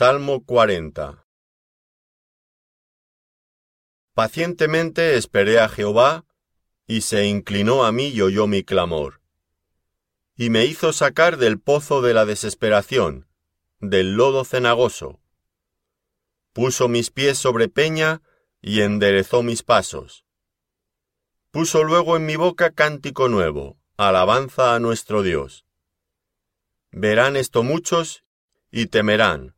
Salmo 40 Pacientemente esperé a Jehová, y se inclinó a mí y oyó mi clamor. Y me hizo sacar del pozo de la desesperación, del lodo cenagoso. Puso mis pies sobre peña y enderezó mis pasos. Puso luego en mi boca cántico nuevo, alabanza a nuestro Dios. Verán esto muchos y temerán,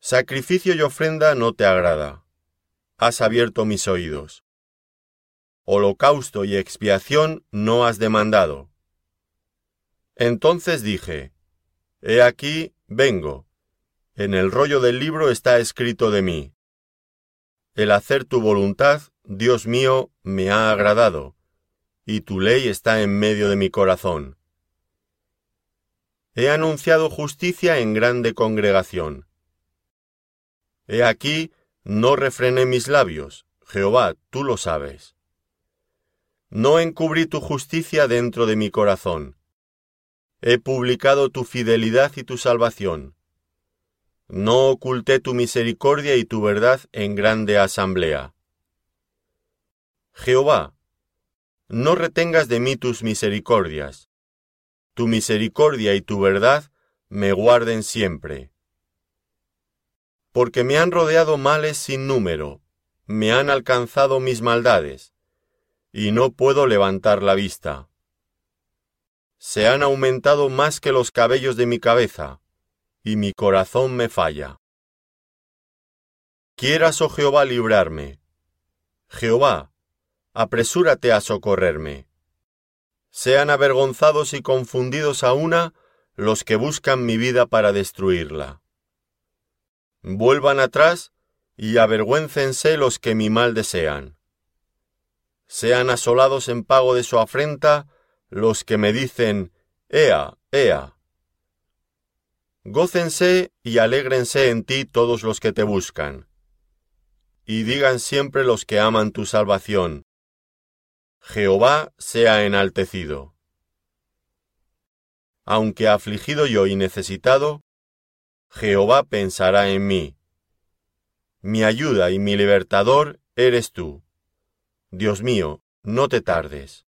Sacrificio y ofrenda no te agrada. Has abierto mis oídos. Holocausto y expiación no has demandado. Entonces dije, He aquí, vengo. En el rollo del libro está escrito de mí. El hacer tu voluntad, Dios mío, me ha agradado, y tu ley está en medio de mi corazón. He anunciado justicia en grande congregación. He aquí, no refrené mis labios, Jehová, tú lo sabes. No encubrí tu justicia dentro de mi corazón. He publicado tu fidelidad y tu salvación. No oculté tu misericordia y tu verdad en grande asamblea. Jehová, no retengas de mí tus misericordias tu misericordia y tu verdad me guarden siempre. Porque me han rodeado males sin número, me han alcanzado mis maldades, y no puedo levantar la vista. Se han aumentado más que los cabellos de mi cabeza, y mi corazón me falla. Quieras, oh Jehová, librarme. Jehová, apresúrate a socorrerme. Sean avergonzados y confundidos a una los que buscan mi vida para destruirla. Vuelvan atrás y avergüéncense los que mi mal desean. Sean asolados en pago de su afrenta los que me dicen, Ea, Ea. Gócense y alégrense en ti todos los que te buscan. Y digan siempre los que aman tu salvación, Jehová sea enaltecido. Aunque afligido yo y necesitado, Jehová pensará en mí. Mi ayuda y mi libertador eres tú. Dios mío, no te tardes.